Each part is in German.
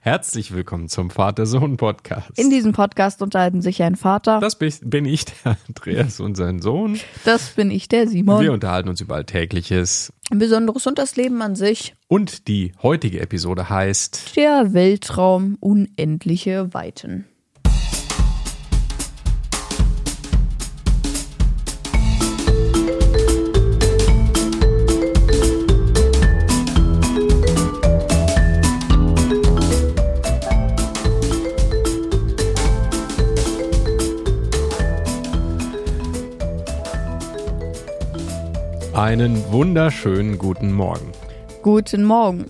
Herzlich willkommen zum Vater-Sohn-Podcast. In diesem Podcast unterhalten sich ein Vater. Das bin ich, der Andreas und sein Sohn. Das bin ich, der Simon. Wir unterhalten uns über Alltägliches. Besonderes und das Leben an sich. Und die heutige Episode heißt Der Weltraum unendliche Weiten. Einen wunderschönen guten Morgen. Guten Morgen.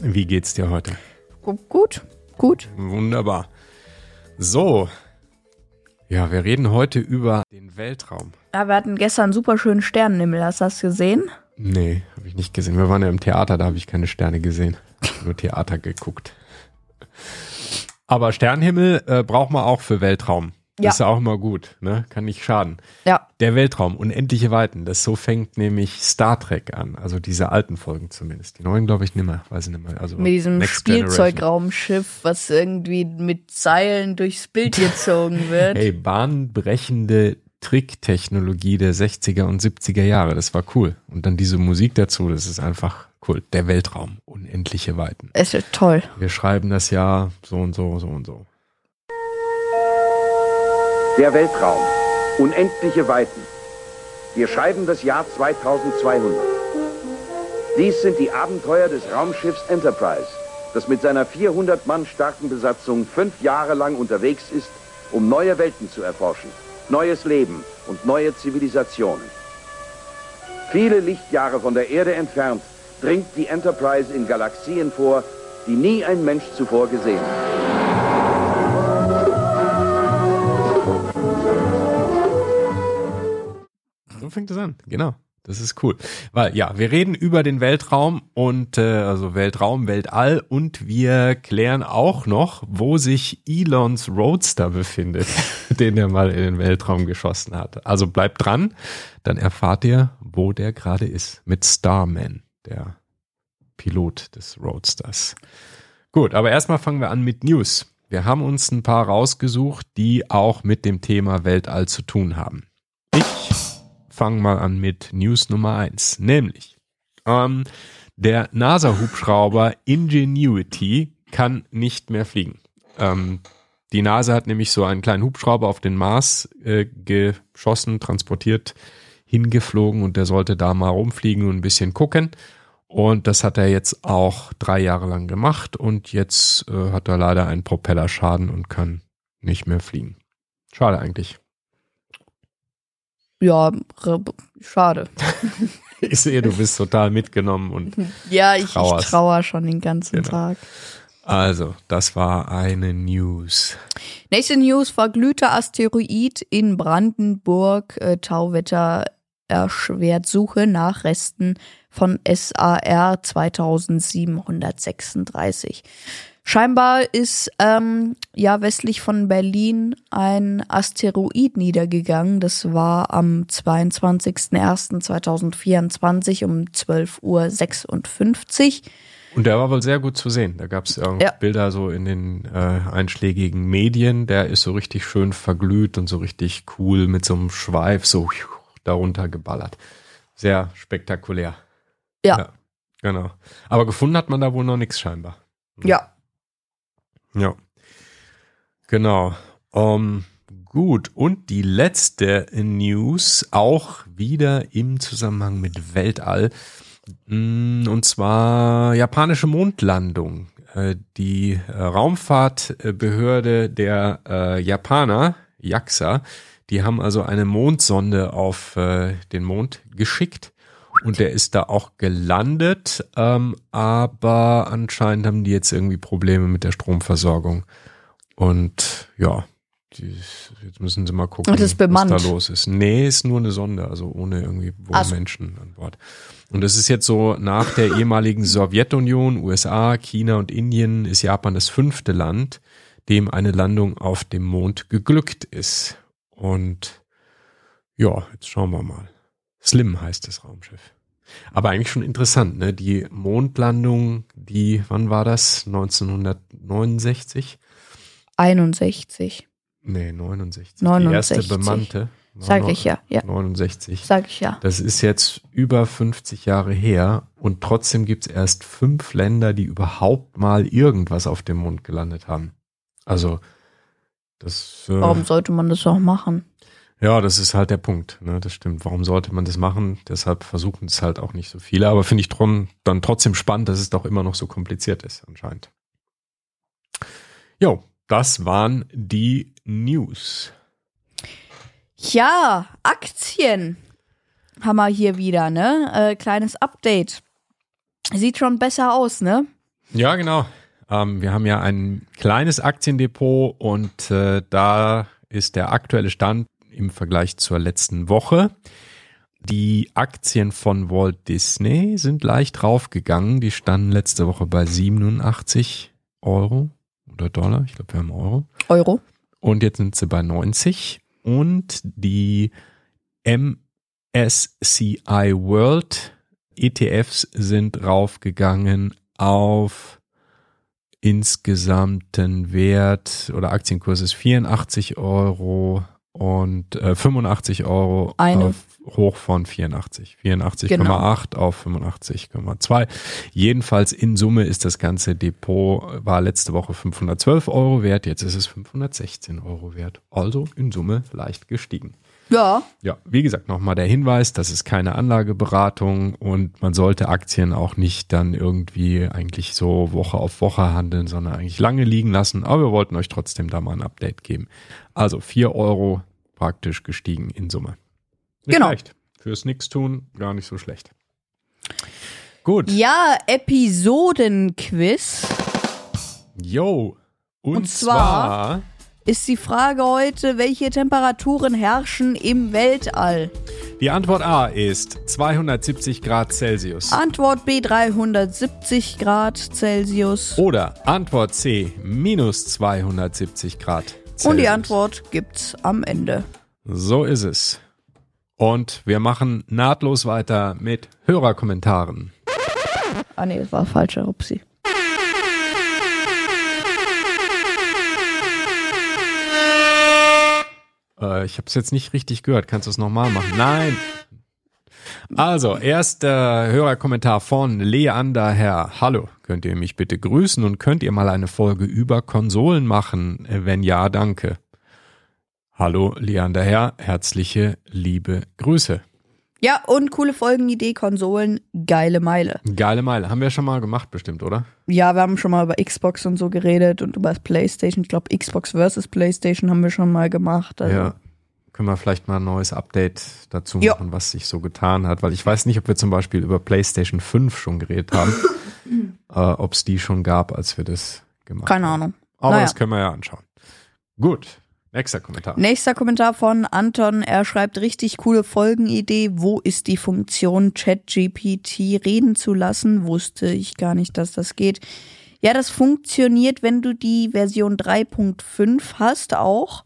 Wie geht's dir heute? Gut, gut. Wunderbar. So. Ja, wir reden heute über den Weltraum. Ja, wir hatten gestern einen super schönen Sternenhimmel. Hast du das gesehen? Nee, habe ich nicht gesehen. Wir waren ja im Theater, da habe ich keine Sterne gesehen. Nur Theater geguckt. Aber Sternenhimmel äh, braucht man auch für Weltraum. Das Ja. ist ja auch immer gut, ne? Kann nicht schaden. Ja. Der Weltraum, unendliche Weiten, das so fängt nämlich Star Trek an. Also diese alten Folgen zumindest. Die neuen glaube ich nimmer, weiß ich nicht mehr. Also Mit diesem Next. Spielzeugraumschiff, was irgendwie mit Seilen durchs Bild gezogen wird. Hey, bahnbrechende Tricktechnologie der 60er und 70er Jahre, das war cool. Und dann diese Musik dazu, das ist einfach cool. Der Weltraum, unendliche Weiten. Es ist toll. Wir schreiben das Jahr so und so, so und so. Der Weltraum. Unendliche Weiten. Wir schreiben das Jahr 2200. Dies sind die Abenteuer des Raumschiffs Enterprise, das mit seiner 400 Mann starken Besatzung fünf Jahre lang unterwegs ist, um neue Welten zu erforschen, neues Leben und neue Zivilisationen. Viele Lichtjahre von der Erde entfernt dringt die Enterprise in Galaxien vor, die nie ein Mensch zuvor gesehen hat. So fängt es an, genau. Das ist cool. Weil ja, wir reden über den Weltraum und äh, also Weltraum, Weltall und wir klären auch noch, wo sich Elons Roadster befindet, den er mal in den Weltraum geschossen hat. Also bleibt dran, dann erfahrt ihr, wo der gerade ist. Mit Starman, der Pilot des Roadsters. Gut, aber erstmal fangen wir an mit News. Wir haben uns ein paar rausgesucht, die auch mit dem Thema Weltall zu tun haben. Ich fange mal an mit News Nummer eins, nämlich ähm, der NASA-Hubschrauber Ingenuity kann nicht mehr fliegen. Ähm, die NASA hat nämlich so einen kleinen Hubschrauber auf den Mars äh, geschossen, transportiert, hingeflogen und der sollte da mal rumfliegen und ein bisschen gucken. Und das hat er jetzt auch drei Jahre lang gemacht und jetzt äh, hat er leider einen Propellerschaden und kann nicht mehr fliegen. Schade eigentlich. Ja, schade. Ich sehe, du bist total mitgenommen und Ja, ich, ich Trauerst. trauer schon den ganzen Genau. Tag. also, das war eine News. Nächste News, verglühter Asteroid in Brandenburg. Äh, Tauwetter erschwert Suche nach Resten von SAR 2736. Scheinbar ist ähm, ja westlich von Berlin ein Asteroid niedergegangen. Das war am 22.01.2024 um 12.56 Uhr. Und der war wohl sehr gut zu sehen. Da gab es Ja. Bilder so in den äh, einschlägigen Medien. Der ist so richtig schön verglüht und so richtig cool mit so einem Schweif so darunter geballert. Sehr spektakulär. Ja. Ja, genau. Aber gefunden hat man da wohl noch nichts scheinbar. Ja, Ja. Genau. Ähm, gut. Und die letzte News auch wieder im Zusammenhang mit Weltall. Mm, Und zwar japanische Mondlandung. Äh, Die äh, Raumfahrtbehörde der äh, Japaner, JAXA, die haben also eine Mondsonde auf den Mond geschickt. Und der ist da auch gelandet, ähm, aber anscheinend haben die jetzt irgendwie Probleme mit der Stromversorgung. Und ja, die, jetzt müssen sie mal gucken, was da los ist. Nee, ist nur eine Sonde, also ohne irgendwie wohl Ach so. Menschen an Bord. Und es ist jetzt so, nach der ehemaligen Sowjetunion, USA, China und Indien ist Japan das fünfte Land, dem eine Landung auf dem Mond geglückt ist. Und ja, jetzt schauen wir mal. Slim heißt das Raumschiff. Aber eigentlich schon interessant, ne? Die Mondlandung, die, wann war das? 69? 61. Nee, 69. 69. Die erste bemannte. Sag ich ja, ja. 69. Sag ich ja. Das ist jetzt über 50 Jahre her und trotzdem gibt es erst fünf Länder, die überhaupt mal irgendwas auf dem Mond gelandet haben. Also, das. Äh, Warum sollte man das auch machen? Ja, das ist halt der Punkt. Ne? Das stimmt. Warum sollte man das machen? Deshalb versuchen es halt auch nicht so viele. Aber finde ich drum, dann trotzdem spannend, dass es doch immer noch so kompliziert ist, anscheinend. Jo, das waren die News. Ja, Aktien haben wir hier wieder, ne? Äh, kleines Update. Sieht schon besser aus, ne? Ja, genau. Ähm, wir haben ja ein kleines Aktiendepot und äh, da ist der aktuelle Stand im Vergleich zur letzten Woche. Die Aktien von Walt Disney sind leicht draufgegangen. Die standen letzte Woche bei 87 Euro oder Dollar. Ich glaube, wir haben Euro. Euro. Und jetzt sind sie bei 90. Und die MSCI World ETFs sind raufgegangen auf insgesamten Wert oder Aktienkurs ist 84 Euro und äh, 85 Euro auf hoch von 84. 84,8 Genau. auf 85,2. Jedenfalls in Summe ist das ganze Depot, war letzte Woche 512 Euro wert, jetzt ist es 516 Euro wert. Also in Summe leicht gestiegen. Ja, Ja, wie gesagt, nochmal der Hinweis, das ist keine Anlageberatung und man sollte Aktien auch nicht dann irgendwie eigentlich so Woche auf Woche handeln, sondern eigentlich lange liegen lassen. Aber wir wollten euch trotzdem da mal ein Update geben. Also 4 Euro praktisch gestiegen in Summe. Nicht Genau. schlecht. Fürs Nix-Tun gar nicht so schlecht. Gut. ja, Episodenquiz Yo. Und, Und zwar- ist die Frage heute, welche Temperaturen herrschen im Weltall? die Antwort A ist 270 Grad Celsius. Antwort B 370 Grad Celsius. Oder Antwort C, minus 270 Grad Celsius. Und die Antwort gibt's am Ende. So ist es. Und wir machen nahtlos weiter mit Hörerkommentaren. Ah nee, das war falscher Upsi. Äh, ich habe es jetzt nicht richtig gehört. Kannst du es nochmal machen? Nein. Also, erster Hörerkommentar von Leander Herr. Hallo, könnt ihr mich bitte grüßen und könnt ihr mal eine Folge über Konsolen machen? Äh, Wenn ja, danke. Hallo, Leander Herr. Herzliche liebe Grüße. Ja, und coole Folgenidee, Konsolen, geile Meile. Geile Meile. Haben wir schon mal gemacht, bestimmt, oder? Ja, wir haben schon mal über Xbox und so geredet und über das Playstation. Ich glaube, Xbox versus Playstation haben wir schon mal gemacht. Also. Ja. Können wir vielleicht mal ein neues Update dazu machen, was sich so getan hat? Weil ich weiß nicht, ob wir zum Beispiel über PlayStation 5 schon geredet haben. äh, ob es die schon gab, als wir das gemacht Keine haben. Ahnung. Aber Naja. das können wir ja anschauen. Gut. Nächster Kommentar. Nächster Kommentar von Anton. Er schreibt richtig coole Folgenidee. Wo ist die Funktion ChatGPT reden zu lassen? Wusste ich gar nicht, dass das geht. Ja, das funktioniert, wenn du die Version 3.5 hast auch.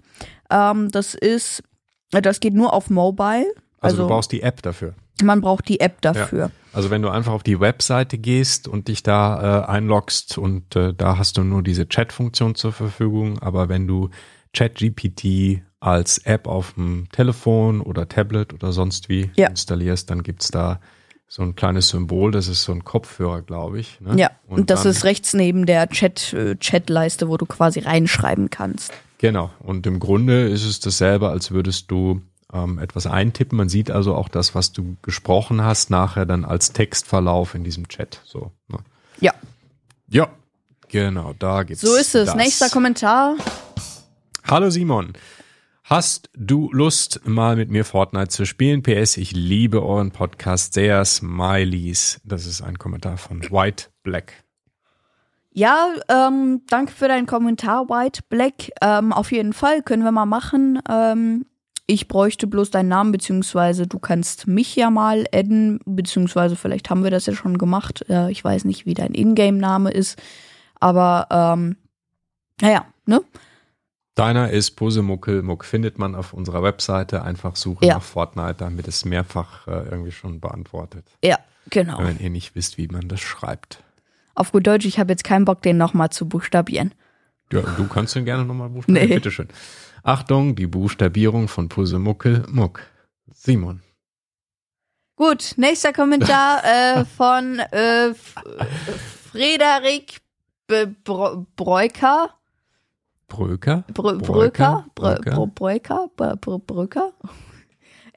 Ähm, das ist, das geht nur auf Mobile. Also, Also, du brauchst die App dafür. man braucht die App dafür. Also wenn du einfach auf die Webseite gehst und dich da äh, einloggst und äh, da hast du nur diese Chat-Funktion zur Verfügung, aber wenn du ChatGPT als App auf dem Telefon oder Tablet oder sonst wie Ja. installierst, dann gibt's da so ein kleines Symbol, das ist so ein Kopfhörer, glaube ich. Ne? Ja, und, das dann- ist rechts neben der Chat, äh, Chatleiste, wo du quasi reinschreiben kannst. Genau. Und im Grunde ist es dasselbe, als würdest du ähm, etwas eintippen. Man sieht also auch das, was du gesprochen hast, nachher dann als Textverlauf in diesem Chat. So. Ne? Ja, Ja, genau, da gibt's so ist es. das. Nächster Kommentar. Hallo Simon. Hast du Lust, mal mit mir Fortnite zu spielen? PS, ich liebe euren Podcast sehr. Smileys. Das ist ein Kommentar von White Black. Ja, ähm, danke für deinen Kommentar, White Black. Ähm, auf jeden Fall können wir mal machen. Ähm, ich bräuchte bloß deinen Namen, beziehungsweise du kannst mich ja mal adden, beziehungsweise vielleicht haben wir das ja schon gemacht. Äh, ich weiß nicht, wie dein Ingame-Name ist, aber ähm, naja, ne? Deiner ist Pusemuckelmuck. Findet man auf unserer Webseite. Einfach suchen Ja. nach Fortnite, damit es mehrfach äh, irgendwie schon beantwortet. Ja, genau. Wenn ihr nicht wisst, wie man das schreibt. Auf gut Deutsch, ich habe jetzt keinen Bock, den nochmal zu buchstabieren. Ja, du kannst den gerne nochmal buchstabieren. Nee. Bitteschön. Achtung, die Buchstabierung von Pusemuckel Muck. Simon. Gut, nächster Kommentar äh, von äh, Frederik Breuker. Bröker? Brö? Bröker? Brö Breuker? Bro Breuker? Br Br Bröker?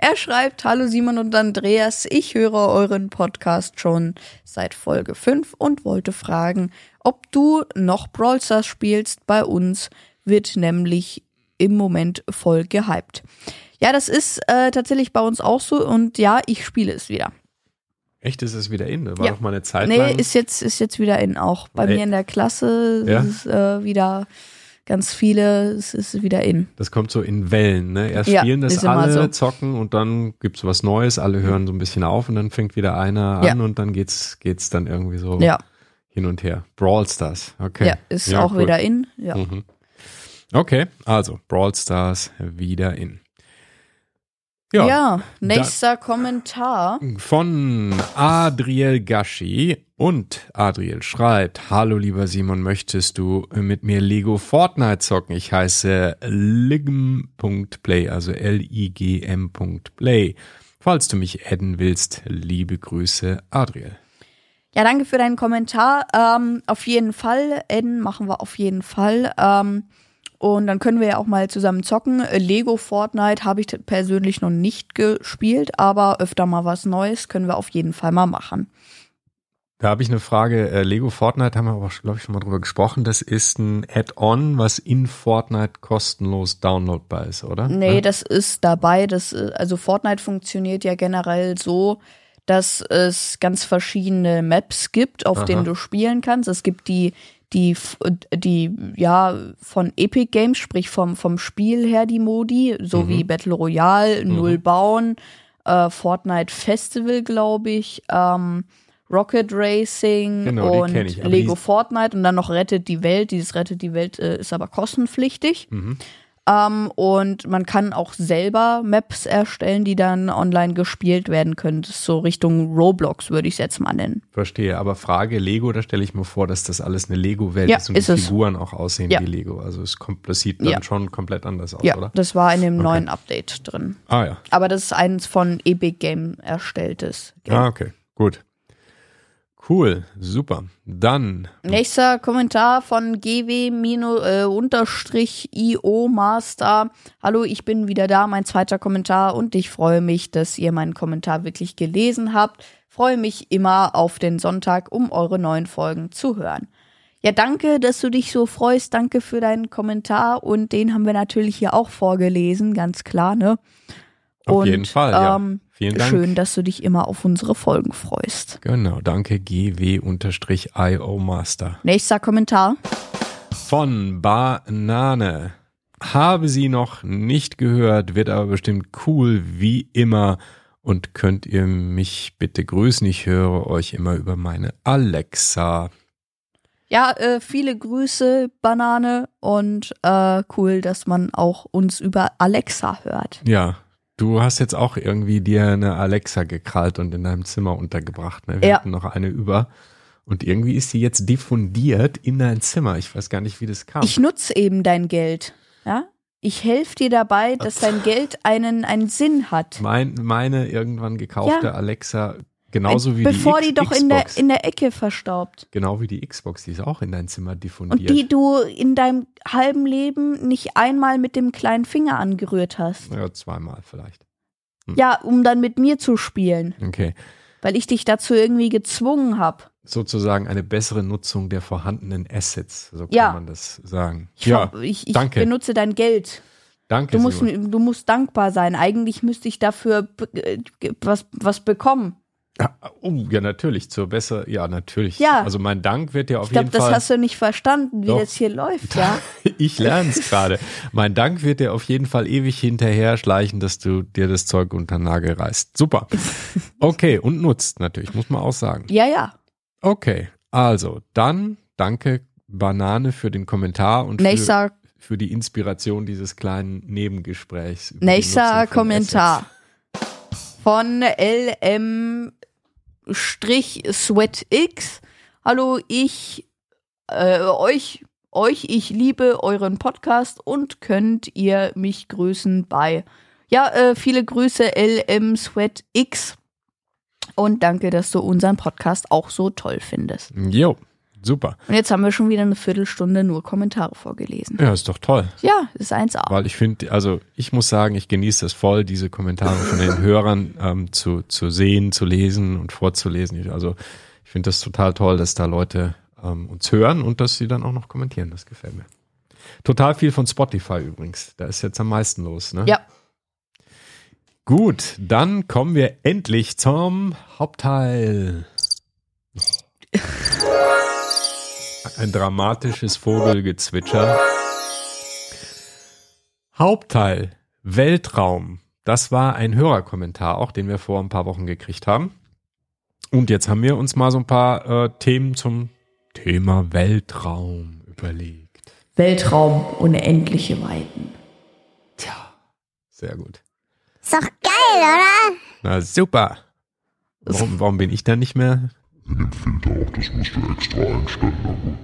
Er schreibt, Hallo Simon und Andreas, ich höre euren Podcast schon seit Folge 5 und wollte fragen, ob du noch Brawl Stars spielst. Bei uns wird nämlich im Moment voll gehypt. Ja, das ist äh, tatsächlich bei uns auch so und ja, ich spiele es wieder. Echt, ist es wieder in? War Ja. doch mal eine Zeit Nee, lang. ist jetzt, ist jetzt wieder in auch. Bei Ey. mir in der Klasse Ja? ist äh, wieder ganz viele, es ist wieder in. das kommt so in Wellen, ne? Erst Ja, spielen das alle, so. zocken und dann gibt's was Neues, alle hören so ein bisschen auf und dann fängt wieder einer an Ja. und dann geht's, geht's dann irgendwie so Ja, hin und her. Brawl Stars, okay. ja, ist auch cool. wieder in. Ja. Mhm. Okay, also Brawl Stars wieder in. Ja, Ja, nächster Kommentar. von Adriel Gashi und Adriel schreibt, Hallo lieber Simon, möchtest du mit mir Lego Fortnite zocken? Ich heiße ligm.play, also L-I-G-M.play. Falls du mich adden willst, liebe Grüße, Adriel. Ja, danke für deinen Kommentar. Ähm, auf jeden Fall, Eden machen wir auf jeden Fall. Ähm, und dann können wir ja auch mal zusammen zocken. Lego Fortnite habe ich persönlich noch nicht gespielt, aber öfter mal was Neues können wir auf jeden Fall mal machen. Da habe ich eine Frage. Äh, Lego Fortnite haben wir aber, glaube ich, schon mal drüber gesprochen. Das ist ein Add-on, was in Fortnite kostenlos downloadbar ist, oder? Nee, Ja? das ist dabei. Das, äh, also Fortnite funktioniert ja generell so, dass es ganz verschiedene Maps gibt, auf Aha. denen du spielen kannst. Es gibt die, die, die, ja, von Epic Games, sprich vom, vom Spiel her die Modi, so Mhm. wie Battle Royale, Null Bauen, äh, Fortnite Festival, glaube ich, ähm, Rocket Racing Genau, und ich, Lego Fortnite und dann noch Rettet die Welt. Dieses Rettet die Welt äh, ist aber kostenpflichtig. Mhm. Ähm, und man kann auch selber Maps erstellen, die dann online gespielt werden können. Das ist so Richtung Roblox, würde ich es jetzt mal nennen. Verstehe, aber Frage Lego, da stelle ich mir vor, dass das alles eine Lego-Welt Ja, ist und ist die es. Figuren auch aussehen Ja. wie Lego. Also es kommt, das sieht dann Ja. schon komplett anders aus, Ja, oder? das war in dem neuen Update drin. Ah ja. Aber das ist eins von Epic Game erstelltes. Game. Ah, okay, gut. Cool, super. Dann, Nächster Kommentar von GW-IO Master. Hallo, ich bin wieder da, mein zweiter Kommentar und ich freue mich, dass ihr meinen Kommentar wirklich gelesen habt. Freue mich immer auf den Sonntag, um eure neuen Folgen zu hören. Ja, danke, dass du dich so freust. Danke für deinen Kommentar und den haben wir natürlich hier auch vorgelesen, ganz klar, ne? Auf und, jeden Fall, ja. ähm, Vielen Dank. Schön, dass du dich immer auf unsere Folgen freust. Genau, danke GW-IO Master. Nächster Kommentar. Von Banane. Habe sie noch nicht gehört, wird aber bestimmt cool wie immer. Und könnt ihr mich bitte grüßen? Ich höre euch immer über meine Alexa. Ja, äh, viele Grüße, Banane. Und äh, cool, dass man auch uns über Alexa hört. Ja, du hast jetzt auch irgendwie dir eine Alexa gekrallt und in deinem Zimmer untergebracht. Ne? Wir Ja. hatten noch eine über. Und irgendwie ist sie jetzt diffundiert in dein Zimmer. Ich weiß gar nicht, wie das kam. Ich nutze eben dein Geld. Ja? Ich helfe dir dabei, dass dein Geld einen, einen Sinn hat. mein, meine irgendwann gekaufte Ja. Alexa, genauso wie Bevor die, die, doch in der, in der Ecke verstaubt. Genau wie die Xbox, die ist auch in dein Zimmer Und diffundiert. die du in deinem halben Leben nicht einmal mit dem kleinen Finger angerührt hast. ja, zweimal vielleicht. Ja, um dann mit mir zu spielen. Okay. Weil ich dich dazu irgendwie gezwungen habe. Sozusagen eine bessere Nutzung der vorhandenen Assets, so kann Ja. man das sagen. Ich, ja, ver- ich, ich danke. benutze dein Geld. danke. Du musst, du musst dankbar sein. Eigentlich müsste ich dafür äh, was, was bekommen. Ja, oh, ja, natürlich, zur besser, ja, natürlich. Ja. Also mein Dank wird dir auf Ich glaube, jeden das Fall. hast du nicht verstanden, wie Doch. das hier läuft, ja? ich lerne es gerade. Mein Dank wird dir auf jeden Fall ewig hinterher schleichen, dass du dir das Zeug unter den Nagel reißt. Super. Okay, und nutzt natürlich, muss man auch sagen. Ja, ja. Okay, also dann danke Banane für den Kommentar und für, Nächster, für die Inspiration dieses kleinen Nebengesprächs. nächster Kommentar von LM Sweat X. Hallo, ich, äh, euch, euch, ich liebe euren Podcast und könnt ihr mich grüßen bei, ja, äh, viele Grüße LM Sweat X. Und danke, dass du unseren Podcast auch so toll findest. Jo, super. Und jetzt haben wir schon wieder eine Viertelstunde nur Kommentare vorgelesen. Ja, ist doch toll. Ja, ist 1A. Weil ich finde, also ich muss sagen, ich genieße es voll, diese Kommentare von den Hörern ähm, zu, zu sehen, zu lesen und vorzulesen. Also ich finde das total toll, dass da Leute ähm, uns hören und dass sie dann auch noch kommentieren. Das gefällt mir. Total viel von Spotify übrigens. Da ist jetzt am meisten los, ne? Ja. Gut, dann kommen wir endlich zum Hauptteil. Ein dramatisches Vogelgezwitscher. Hauptteil Weltraum. Das war ein Hörerkommentar auch, den wir vor ein paar Wochen gekriegt haben. Und jetzt haben wir uns mal so ein paar äh, Themen zum Thema Weltraum überlegt. Weltraum, unendliche Weiten. Tja, sehr gut. Ist doch geil, oder? Na super. Warum, warum bin ich da nicht mehr?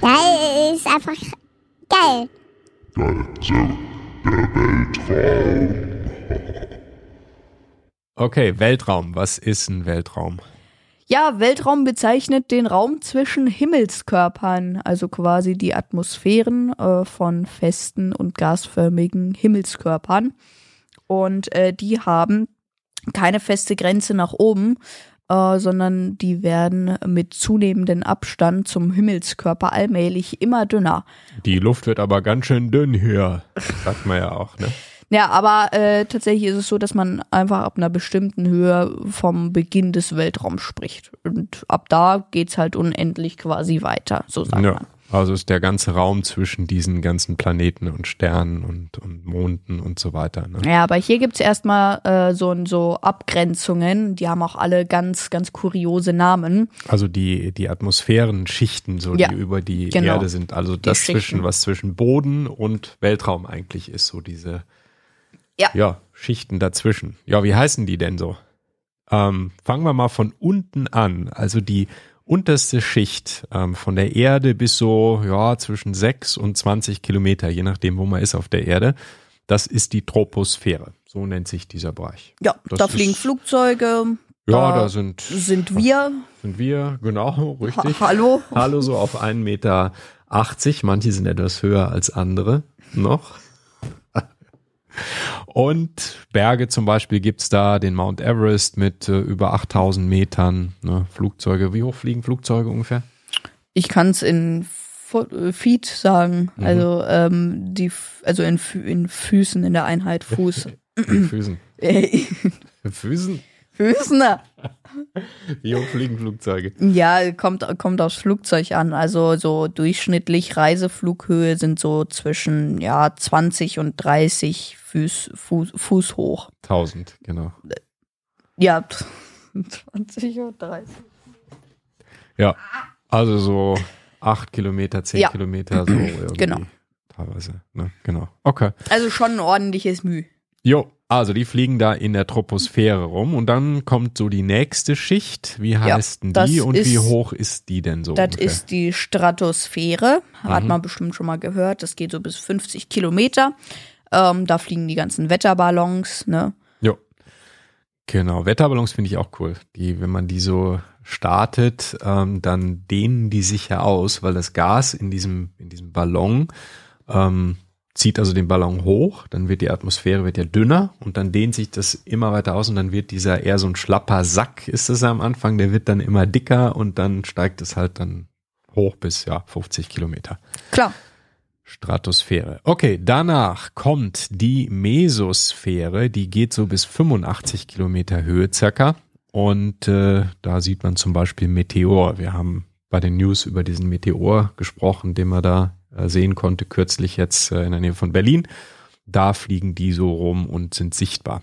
Geil ist einfach geil. Okay, Weltraum. Was ist ein Weltraum? Ja, Weltraum bezeichnet den Raum zwischen Himmelskörpern, also quasi die Atmosphären äh, von festen und gasförmigen Himmelskörpern. Und äh, die haben keine feste Grenze nach oben, äh, sondern die werden mit zunehmendem Abstand zum Himmelskörper allmählich immer dünner. Die Luft wird aber ganz schön dünn hier. Sagt man ja auch, ne? Ja, aber äh, tatsächlich ist es so, dass man einfach ab einer bestimmten Höhe vom Beginn des Weltraums spricht. Und ab da geht's halt unendlich quasi weiter, so sagt Ja. man. Also ist der ganze Raum zwischen diesen ganzen Planeten und Sternen und, und Monden und so weiter. Ne? Ja, aber hier gibt's erstmal äh, so, so Abgrenzungen, die haben auch alle ganz, ganz kuriose Namen. Also die, die Atmosphärenschichten, so Ja, die über die genau. Erde sind. Also das zwischen, was zwischen Boden und Weltraum eigentlich ist, so diese Ja. ja, Schichten dazwischen. Ja, wie heißen die denn so? Ähm, fangen wir mal von unten an. Also die unterste Schicht ähm, von der Erde bis so ja zwischen 6 und 20 Kilometer, je nachdem, wo man ist auf der Erde. Das ist die Troposphäre. So nennt sich dieser Bereich. Ja, Das da ist- fliegen Flugzeuge. Ja, da da sind, sind wir. sind wir, genau, richtig. Ha hallo. Hallo, so auf 1,80 Meter. Manche sind etwas höher als andere noch. Und Berge zum Beispiel gibt's da, den Mount Everest mit äh, über 8000 Metern. Ne? Flugzeuge, wie hoch fliegen Flugzeuge ungefähr? Ich kann's in Fo- äh, Feet sagen, Mhm. also ähm, die, also in, in Füßen in der Einheit Fuß. Füßen. Äh, Füßen? Füßen. Wie hoch fliegen Flugzeuge? Ja, kommt, kommt aufs Flugzeug an. Also so durchschnittlich Reiseflughöhe sind so zwischen ja 20 und 30 Fuß, Fuß, Fuß hoch. 1000, genau. Ja, 20 und 30. Ja, also so 8 Kilometer, 10 Ja. Kilometer, so irgendwie. Genau. Teilweise, ne? Genau. Okay. Also schon ein ordentliches Mühe. Jo, also die fliegen da in der Troposphäre rum und dann kommt so die nächste Schicht. Wie heißt denn das die und wie ist- hoch ist die denn so? Das ungefähr? ist die Stratosphäre. Hat Mhm. man bestimmt schon mal gehört. Das geht so bis 50 Kilometer. Ähm, da fliegen die ganzen Wetterballons, ne? Jo. Genau, Wetterballons finde ich auch cool. Die, wenn man die so startet, ähm, dann dehnen die sich ja aus, weil das Gas in diesem, in diesem Ballon ähm, zieht also den Ballon hoch, dann wird die Atmosphäre wird ja dünner und dann dehnt sich das immer weiter aus und dann wird dieser eher so ein schlapper Sack ist es am Anfang, der wird dann immer dicker und dann steigt es halt dann hoch bis ja 50 Kilometer. Klar. Stratosphäre. Okay, danach kommt die Mesosphäre, die geht so bis 85 Kilometer Höhe circa. Und äh, da sieht man zum Beispiel Meteor. Wir haben bei den News über diesen Meteor gesprochen, den man da sehen konnte, kürzlich jetzt äh, in der Nähe von Berlin. Da fliegen die so rum und sind sichtbar.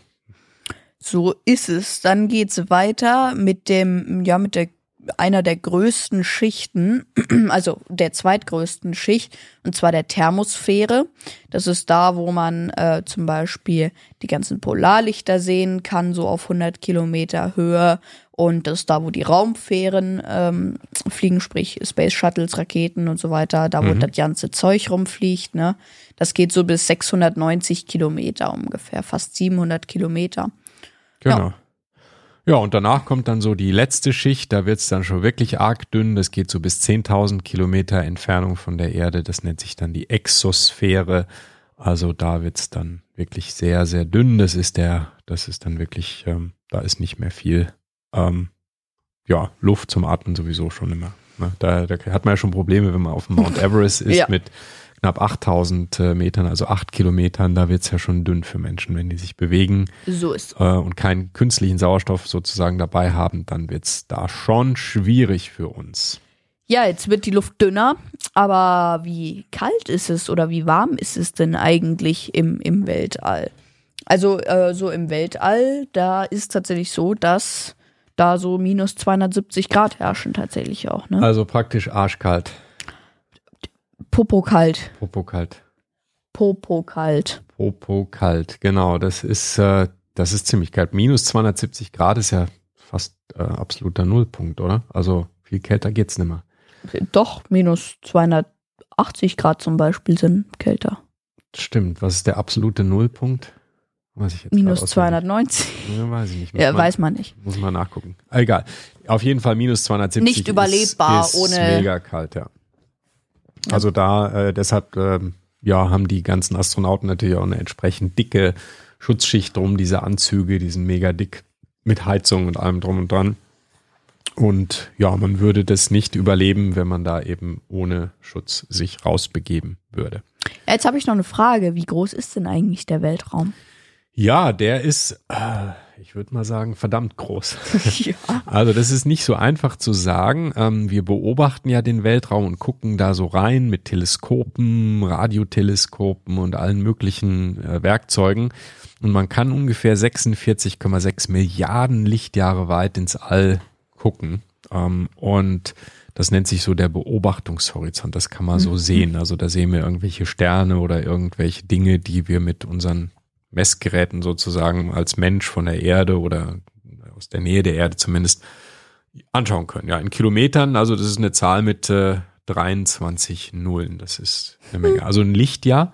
So ist es. Dann geht's weiter mit dem, ja, mit der einer der größten Schichten, also der zweitgrößten Schicht, und zwar der Thermosphäre. Das ist da, wo man äh, zum Beispiel die ganzen Polarlichter sehen kann, so auf 100 Kilometer Höhe. Und das ist da, wo die Raumfähren ähm, fliegen, sprich Space Shuttles, Raketen und so weiter, da wo Mhm. das ganze Zeug rumfliegt. Ne? Das geht so bis 690 Kilometer ungefähr, fast 700 Kilometer. Genau. Ja. Und danach kommt dann so die letzte Schicht, da wird's dann schon wirklich arg dünn. Das geht so bis 10.000 Kilometer Entfernung von der Erde. Das nennt sich dann die Exosphäre. Also da wird's dann wirklich sehr, sehr dünn. Das ist der, das ist dann wirklich, ähm, da ist nicht mehr viel, ähm, ja, Luft zum Atmen sowieso schon immer. Ne? Da, da hat man ja schon Probleme, wenn man auf dem Mount Everest ist Ja. mit knapp 8000 äh, Metern, also acht Kilometern. Da wird's ja schon dünn für Menschen, wenn die sich bewegen So ist äh, und keinen künstlichen Sauerstoff sozusagen dabei haben, dann wird's da schon schwierig für uns. Ja, jetzt wird die Luft dünner, aber wie kalt ist es oder wie warm ist es denn eigentlich im, im Weltall? Also äh, so im Weltall, da ist tatsächlich so, dass da so minus 270 Grad herrschen tatsächlich auch, ne? Also praktisch arschkalt, Popo kalt, Popo kalt, Popo kalt. Popo kalt, genau, das ist, äh, das ist ziemlich kalt. Minus 270 Grad ist ja fast äh, absoluter Nullpunkt, oder? Also viel kälter geht's nimmer. Doch, minus 280 Grad zum Beispiel sind kälter. Stimmt, was ist der absolute Nullpunkt? Weiß ich jetzt Minus gerade auswendig. 290. Ja, weiß ich nicht. Muss Ja, man- weiß man nicht. Muss man nachgucken. Egal. Auf jeden Fall minus 270. Nicht überlebbar ist, ist ohne- Mega kalt, ja. Also da, äh, deshalb, ähm, ja, haben die ganzen Astronauten natürlich auch eine entsprechend dicke Schutzschicht drum, diese Anzüge, die sind mega dick mit Heizung und allem drum und dran. Und ja, man würde das nicht überleben, wenn man da eben ohne Schutz sich rausbegeben würde. Jetzt habe ich noch eine Frage. Wie groß ist denn eigentlich der Weltraum? Ja, der ist, äh, ich würde mal sagen, verdammt groß. ja. Also das ist nicht so einfach zu sagen. Ähm, wir beobachten ja den Weltraum und gucken da so rein mit Teleskopen, Radioteleskopen und allen möglichen äh, Werkzeugen. Und man kann ungefähr 46,6 Milliarden Lichtjahre weit ins All gucken. Ähm, und das nennt sich so der Beobachtungshorizont. Das kann man so sehen. Also da sehen wir irgendwelche Sterne oder irgendwelche Dinge, die wir mit unseren Messgeräten sozusagen als Mensch von der Erde oder aus der Nähe der Erde zumindest anschauen können. Ja, in Kilometern, also das ist eine Zahl mit äh, 23 Nullen. Das ist eine Menge. Also ein Lichtjahr.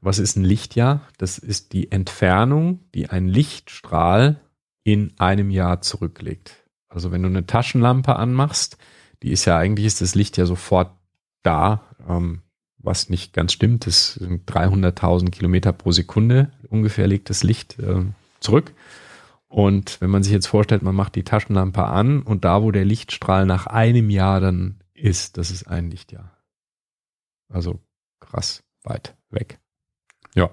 Was ist ein Lichtjahr? Das ist die Entfernung, die ein Lichtstrahl in einem Jahr zurücklegt. Also wenn du eine Taschenlampe anmachst, die ist ja eigentlich ist das Licht ja sofort da, ähm, was nicht ganz stimmt. Das sind 300.000 Kilometer pro Sekunde ungefähr legt das Licht äh, zurück. Und wenn man sich jetzt vorstellt, man macht die Taschenlampe an und da, wo der Lichtstrahl nach einem Jahr dann ist, das ist ein Lichtjahr. Also krass weit weg. Ja.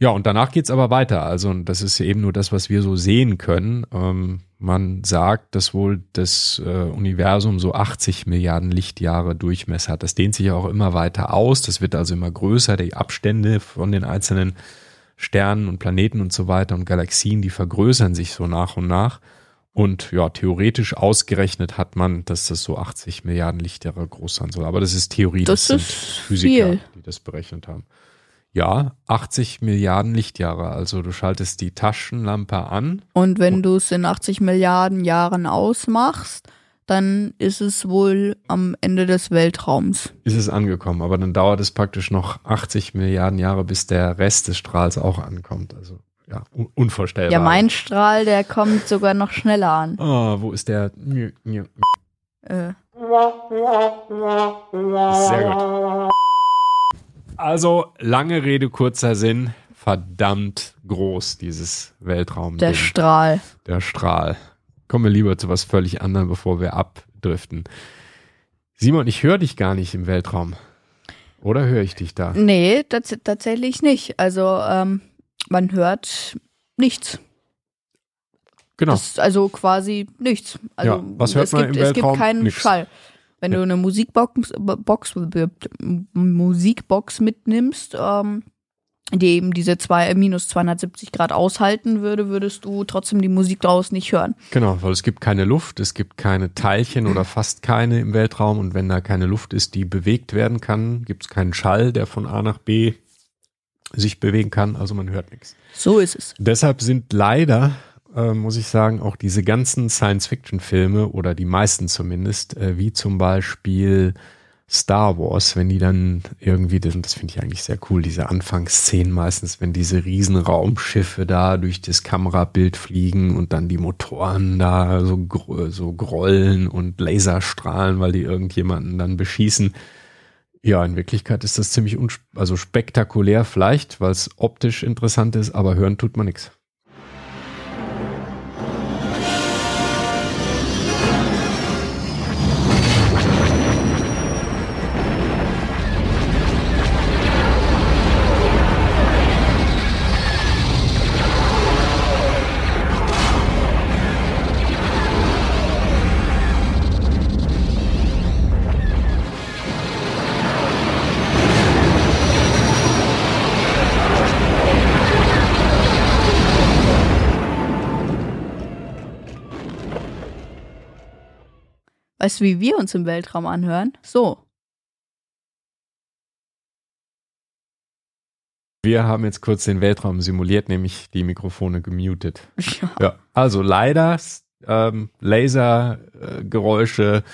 Ja, und danach geht's aber weiter. Also, und das ist eben nur das, was wir so sehen können. Ähm, man sagt, dass wohl das äh, Universum so 80 Milliarden Lichtjahre Durchmesser hat. Das dehnt sich auch immer weiter aus. Das wird also immer größer. Die Abstände von den einzelnen Sternen und Planeten und so weiter und Galaxien, die vergrößern sich so nach und nach. Und ja, theoretisch ausgerechnet hat man, dass das so 80 Milliarden Lichtjahre groß sein soll. Aber das ist Theorie. Das sind ist Physiker, viel. die das berechnet haben. Ja, 80 Milliarden Lichtjahre. Also du schaltest die Taschenlampe an. Und wenn du es in 80 Milliarden Jahren ausmachst, dann ist es wohl am Ende des Weltraums. ist es angekommen. Aber dann dauert es praktisch noch 80 Milliarden Jahre, bis der Rest des Strahls auch ankommt. Also ja, un unvorstellbar. Ja, mein Strahl, der kommt sogar noch schneller an. Oh, wo ist der? Äh, Sehr gut. Also, lange Rede, kurzer Sinn. Verdammt groß, dieses Weltraum. der Strahl. der Strahl. Kommen wir lieber zu was völlig anderem, bevor wir abdriften. Simon, ich höre dich gar nicht im Weltraum. Oder höre ich dich da? Nee, tats tatsächlich nicht. Also, ähm, man hört nichts. Genau. Das also quasi nichts. Also, Ja, was hört es man gibt, im Es gibt Weltraum? keinen Nix. Schall. Wenn Ja. du eine Musikbox, Box, Musikbox mitnimmst, ähm, die eben diese zwei, minus 270 Grad aushalten würde, würdest du trotzdem die Musik daraus nicht hören. Genau, weil es gibt keine Luft, es gibt keine Teilchen oder fast keine im Weltraum und wenn da keine Luft ist, die bewegt werden kann, gibt es keinen Schall, der von A nach B sich bewegen kann, also man hört nichts. So ist es. Deshalb sind leider, äh, muss ich sagen, auch diese ganzen Science-Fiction-Filme oder die meisten zumindest, äh, wie zum Beispiel Star Wars, wenn die dann irgendwie, das, das finde ich eigentlich sehr cool, diese Anfangsszenen meistens, wenn diese riesen Raumschiffe da durch das Kamerabild fliegen und dann die Motoren da so, so grollen und Laserstrahlen, weil die irgendjemanden dann beschießen. Ja, in Wirklichkeit ist das ziemlich also spektakulär vielleicht, weil es optisch interessant ist, aber hören tut man nichts. Weißt du, wie wir uns im Weltraum anhören? So. Wir haben jetzt kurz den Weltraum simuliert, nämlich die Mikrofone gemutet. Ja. ja. Also leider ähm, Lasergeräusche,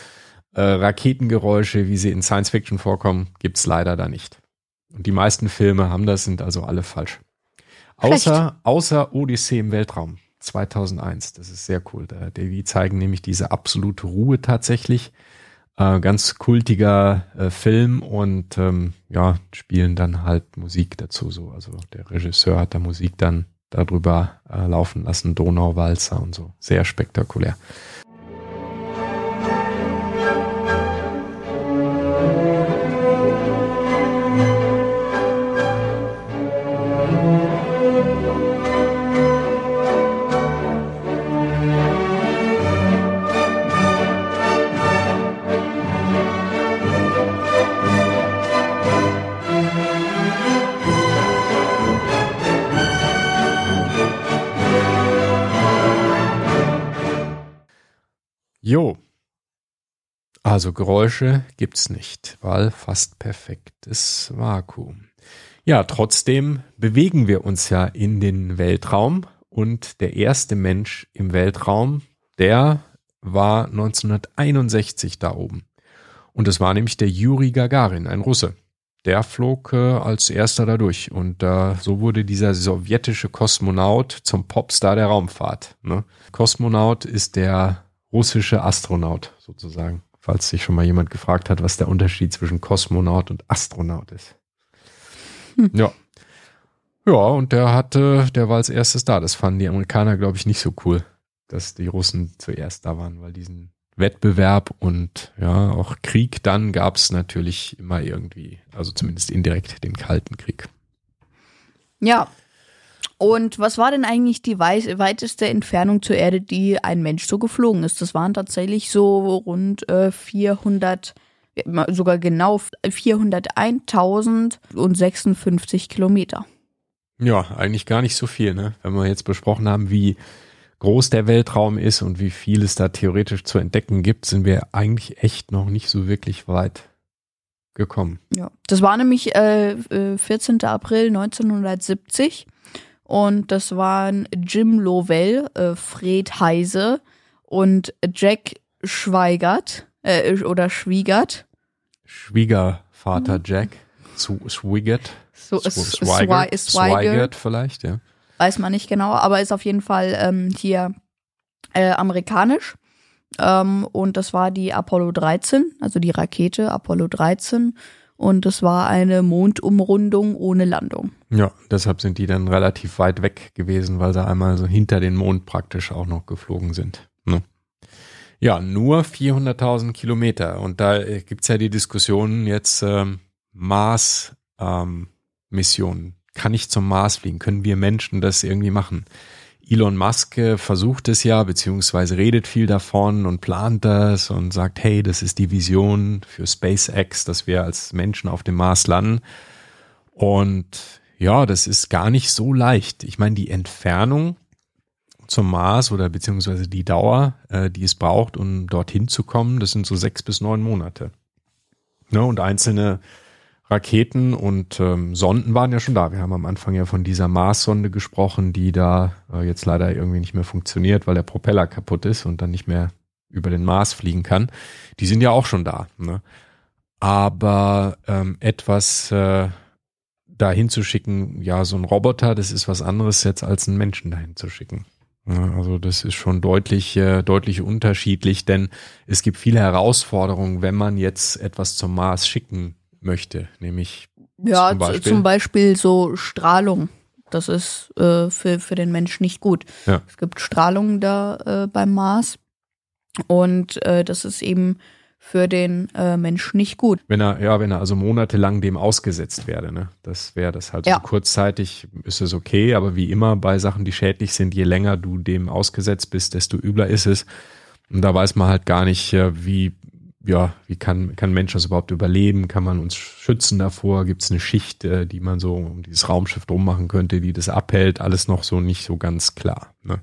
äh, Raketengeräusche, wie sie in Science Fiction vorkommen, gibt's leider da nicht. Und die meisten Filme haben das, sind also alle falsch. Außer, außer Odyssee im Weltraum. 2001. Das ist sehr cool. Da, die zeigen nämlich diese absolute Ruhe tatsächlich. Äh, ganz kultiger äh, Film und ähm, ja, spielen dann halt Musik dazu so. Also der Regisseur hat da Musik dann darüber äh, laufen lassen, Donauwalzer und so. Sehr spektakulär. Jo. Also Geräusche gibt's nicht, weil fast perfektes Vakuum. Ja, trotzdem bewegen wir uns ja in den Weltraum und der erste Mensch im Weltraum, der war 1961 da oben. Und es war nämlich der Juri Gagarin, ein Russe. Der flog äh, als erster da durch und äh, so wurde dieser sowjetische Kosmonaut zum Popstar der Raumfahrt. Ne? Kosmonaut ist der russische Astronaut sozusagen, falls sich schon mal jemand gefragt hat, was der Unterschied zwischen Kosmonaut und Astronaut ist. Hm. Ja. Ja, und der hatte, der war als erstes da. Das fanden die Amerikaner, glaube ich, nicht so cool, dass die Russen zuerst da waren, weil diesen Wettbewerb und ja, auch Krieg dann gab es natürlich immer irgendwie, also zumindest indirekt den Kalten Krieg. Ja, und was war denn eigentlich die weiteste Entfernung zur Erde, die ein Mensch so geflogen ist? Das waren tatsächlich so rund äh, 400, sogar genau 401.056 Kilometer. Ja, eigentlich gar nicht so viel, ne? Wenn wir jetzt besprochen haben, wie groß der Weltraum ist und wie viel es da theoretisch zu entdecken gibt, sind wir eigentlich echt noch nicht so wirklich weit gekommen. Ja, das war nämlich äh, 14. Äh, April 1970 und das waren Jim Lovell, äh, Fred Heise und Jack Schweigert äh, oder Schwiegert. Schwiegervater. Jack. Swigert. So, Swigert, Swigert vielleicht, ja. Weiß man nicht genau, aber ist auf jeden Fall ähm, hier äh, amerikanisch. Ähm, und das war die Apollo 13, also die Rakete Apollo 13 und es war eine Mondumrundung ohne Landung. Ja, deshalb sind die dann relativ weit weg gewesen, weil sie einmal so hinter den Mond praktisch auch noch geflogen sind. Ne? Ja, nur 400.000 Kilometer. Und da gibt's ja die Diskussion jetzt ähm, Mars-Missionen. Ähm, Kann ich zum Mars fliegen? Können wir Menschen das irgendwie machen? Elon Musk versucht es ja, beziehungsweise redet viel davon und plant das und sagt, hey, das ist die Vision für SpaceX, dass wir als Menschen auf dem Mars landen. Und ja, das ist gar nicht so leicht. Ich meine, die Entfernung zum Mars oder beziehungsweise die Dauer, äh, die es braucht, um dorthin zu kommen, das sind so sechs bis neun Monate. Ne, und einzelne Raketen und ähm, Sonden waren ja schon da. Wir haben am Anfang ja von dieser Mars-Sonde gesprochen, die da äh, jetzt leider irgendwie nicht mehr funktioniert, weil der Propeller kaputt ist und dann nicht mehr über den Mars fliegen kann. Die sind ja auch schon da. Ne? Aber ähm, etwas äh, dahin zu schicken, ja, so ein Roboter, das ist was anderes jetzt als einen Menschen dahin zu schicken. Also das ist schon deutlich, äh, deutlich unterschiedlich, denn es gibt viele Herausforderungen, wenn man jetzt etwas zum Mars schicken möchte, nämlich Ja, zum Beispiel, zum Beispiel so Strahlung. Das ist äh, für, für den Menschen nicht gut. Ja. Es gibt Strahlung da äh, beim Mars und äh, das ist eben für den äh, Menschen nicht gut. wenn er, ja, wenn er also monatelang dem ausgesetzt werde, ne, das wäre das halt Ja. so kurzzeitig ist es okay, aber wie immer bei Sachen, die schädlich sind, je länger du dem ausgesetzt bist, desto übler ist es. Und da weiß man halt gar nicht, äh, wie, ja, wie kann, kann ein Mensch das überhaupt überleben? Kann man uns schützen davor? Gibt es eine Schicht, äh, die man so um dieses Raumschiff drum machen könnte, die das abhält? Alles noch so nicht so ganz klar. Ne?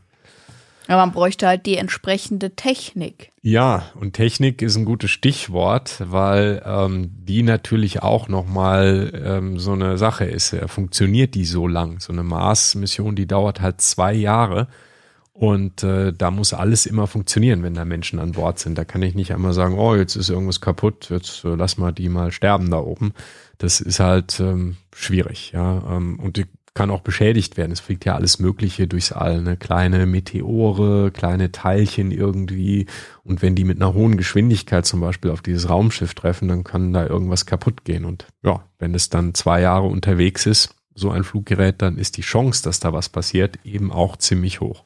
Aber man bräuchte halt die entsprechende Technik. Ja, und Technik ist ein gutes Stichwort, weil ähm, die natürlich auch nochmal ähm, so eine Sache ist. Äh, Funktioniert die so lang? So eine Mars-Mission, die dauert halt zwei Jahre. Und äh, da muss alles immer funktionieren, wenn da Menschen an Bord sind. Da kann ich nicht einmal sagen, oh, jetzt ist irgendwas kaputt, jetzt äh, lass mal die mal sterben da oben. Das ist halt ähm, schwierig, ja. Ähm, und die kann auch beschädigt werden. Es fliegt ja alles Mögliche durchs All, ne? Kleine Meteore, kleine Teilchen irgendwie. Und wenn die mit einer hohen Geschwindigkeit zum Beispiel auf dieses Raumschiff treffen, dann kann da irgendwas kaputt gehen. Und ja, wenn es dann zwei Jahre unterwegs ist, so ein Fluggerät, dann ist die Chance, dass da was passiert, eben auch ziemlich hoch.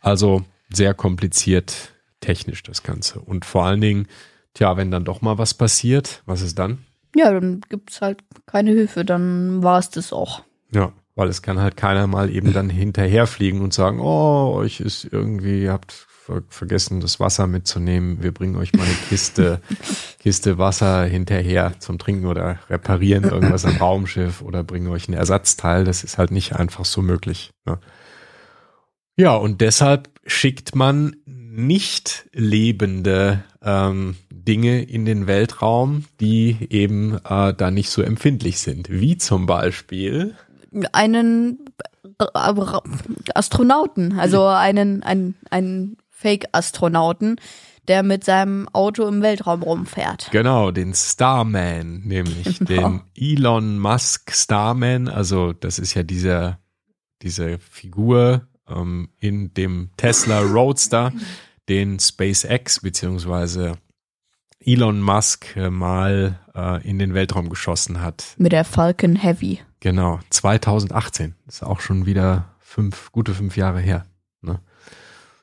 Also sehr kompliziert technisch das Ganze. Und vor allen Dingen, tja, wenn dann doch mal was passiert, was ist dann? Ja, dann gibt's halt keine Hilfe, dann war es das auch. Ja, weil es kann halt keiner mal eben dann hinterherfliegen und sagen, oh, euch ist irgendwie, ihr habt ver vergessen, das Wasser mitzunehmen. Wir bringen euch mal eine Kiste, Kiste Wasser hinterher zum Trinken oder reparieren irgendwas am Raumschiff oder bringen euch ein Ersatzteil. Das ist halt nicht einfach so möglich. Ne? Ja, und deshalb schickt man nicht lebende ähm, Dinge in den Weltraum, die eben äh, da nicht so empfindlich sind. Wie zum Beispiel Einen äh, Astronauten, also einen, einen, einen Fake-Astronauten, der mit seinem Auto im Weltraum rumfährt. Genau, den Starman, nämlich den Elon Musk Starman. Also das ist ja dieser, diese Figur ähm, in dem Tesla Roadster, den SpaceX beziehungsweise Elon Musk äh, mal äh, in den Weltraum geschossen hat. Mit der Falcon Heavy. Genau, 2018. Ist auch schon wieder fünf, gute fünf Jahre her. Ne?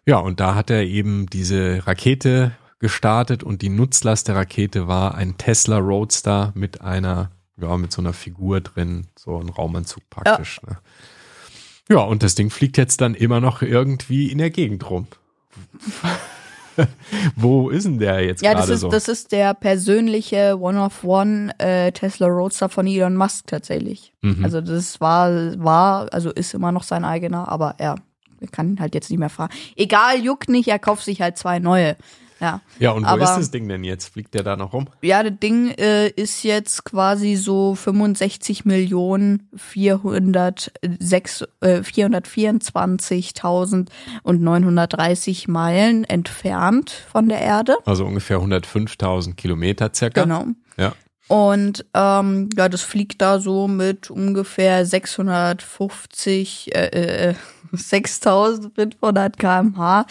Ja, und da hat er eben diese Rakete gestartet und die Nutzlast der Rakete war ein Tesla Roadster mit einer, ja, mit so einer Figur drin, so ein Raumanzug praktisch. Ja. Ne? Ja, und das Ding fliegt jetzt dann immer noch irgendwie in der Gegend rum. Wo ist denn der jetzt Ja, das gerade ist, so? das ist der persönliche One-of-One äh, Tesla Roadster von Elon Musk tatsächlich. Mhm. Also das war, war, also ist immer noch sein eigener, aber er kann ihn halt jetzt nicht mehr fahren. Egal, juckt nicht, er kauft sich halt zwei neue. Ja, ja, und wo aber- ist das Ding denn jetzt? Fliegt der da noch rum? ja das Ding äh, ist jetzt quasi so 65 Millionen 406, äh, 424.000 und 930 Meilen entfernt von der Erde. Also ungefähr 105.000 Kilometer circa. Genau. Ja. Und ähm, ja, das fliegt da so mit ungefähr 650, äh, äh, 6500 kmh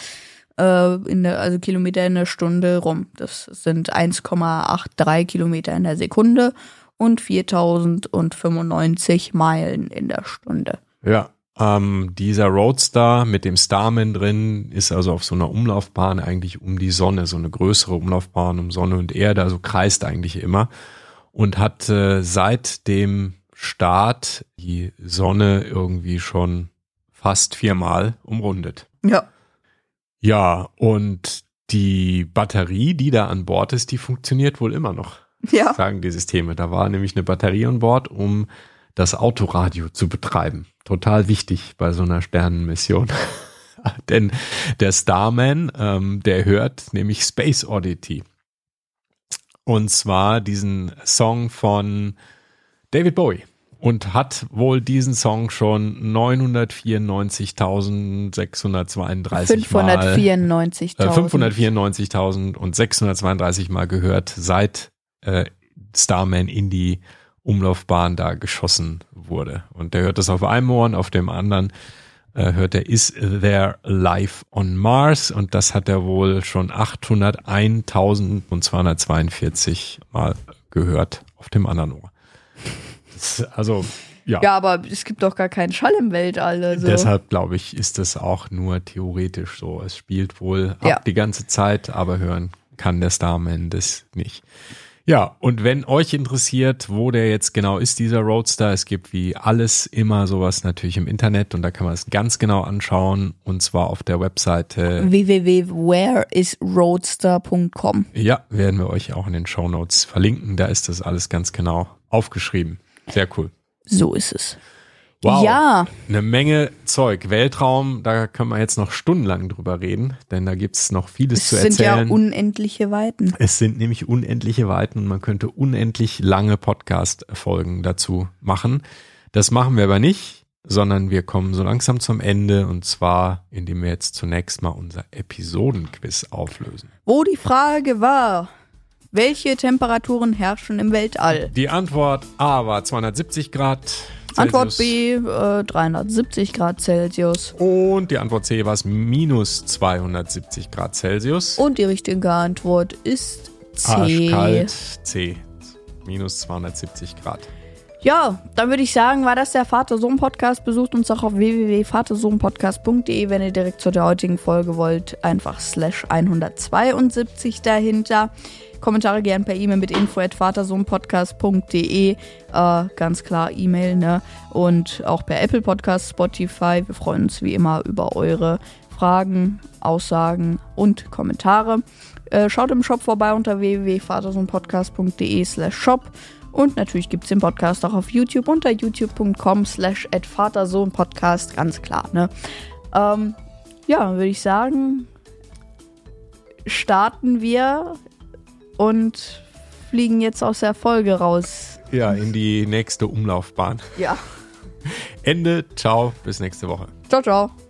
äh, in der, also Kilometer in der Stunde rum. Das sind 1,83 Kilometer in der Sekunde und 4095 Meilen in der Stunde. Ja, ähm, dieser Roadster mit dem Starman drin ist also auf so einer Umlaufbahn eigentlich um die Sonne, so eine größere Umlaufbahn um Sonne und Erde, also kreist eigentlich immer und hat äh, seit dem Start die Sonne irgendwie schon fast viermal umrundet. Ja. Ja, und die Batterie, die da an Bord ist, die funktioniert wohl immer noch Ja. sagen die Systeme. Da war nämlich eine Batterie an Bord, um das Autoradio zu betreiben. Total wichtig bei so einer Sternenmission. Denn der Starman, ähm, der hört nämlich Space Oddity. Und zwar diesen Song von David Bowie und hat wohl diesen Song schon 994.632 Mal 594.000. äh, 594.000 und 632 Mal gehört, seit äh, Starman in die Umlaufbahn da geschossen wurde. Und der hört das auf einem Ohr und auf dem anderen äh, hört er Is There Life on Mars? Und das hat er wohl schon 801.242 Mal gehört auf dem anderen Ohr. Also, ja. Ja, aber es gibt doch gar keinen Schall im Weltall. Also. Deshalb glaube ich, ist das auch nur theoretisch so. Es spielt wohl ab Ja. die ganze Zeit, aber hören kann der Starman das nicht. Ja, und wenn euch interessiert, wo der jetzt genau ist, dieser Roadster, es gibt wie alles immer sowas natürlich im Internet und da kann man es ganz genau anschauen und zwar auf der Webseite, www.whereisroadster.com. ja, werden wir euch auch in den Show Notes verlinken, da ist das alles ganz genau aufgeschrieben. Sehr cool. So ist es. Wow. Ja, Eine Menge Zeug. Weltraum, da können wir jetzt noch stundenlang drüber reden, denn da gibt's noch vieles es zu sind ja erzählen. unendliche Weiten. es sind nämlich unendliche Weiten und man könnte unendlich lange Podcast-Folgen dazu machen. Das machen wir aber nicht, sondern wir kommen so langsam zum Ende und zwar, indem wir jetzt zunächst mal unser Episodenquiz auflösen. Wo die Frage war, welche Temperaturen herrschen im Weltall? Die Antwort A war 270 Grad. Antwort Celsius. B, äh, 370 Grad Celsius. Und die Antwort C war es minus 270 Grad Celsius. Und die richtige Antwort ist C. Arschkalt C. Minus 270 Grad. Ja, dann würde ich sagen, war das der Vater-Sohn-Podcast. Besucht uns auch auf www.vatersohnpodcast.de, wenn ihr direkt zu der heutigen Folge wollt. Einfach slash 172 dahinter. Kommentare gern per E-Mail mit info.vatersohnpodcast.de. Äh, ganz klar E-Mail, ne? Und auch per Apple Podcast, Spotify. Wir freuen uns wie immer über eure Fragen, Aussagen und Kommentare. Äh, schaut im Shop vorbei unter www.vatersohnpodcast.de slash shop. Und natürlich gibt es den Podcast auch auf YouTube unter youtube.com slash Vatersohnpodcast, ganz klar, ne? Ähm, ja, würde ich sagen, starten wir und fliegen jetzt aus der Folge raus. Ja, in die nächste Umlaufbahn. Ja. Ende. Ciao. Bis nächste Woche. Ciao, ciao.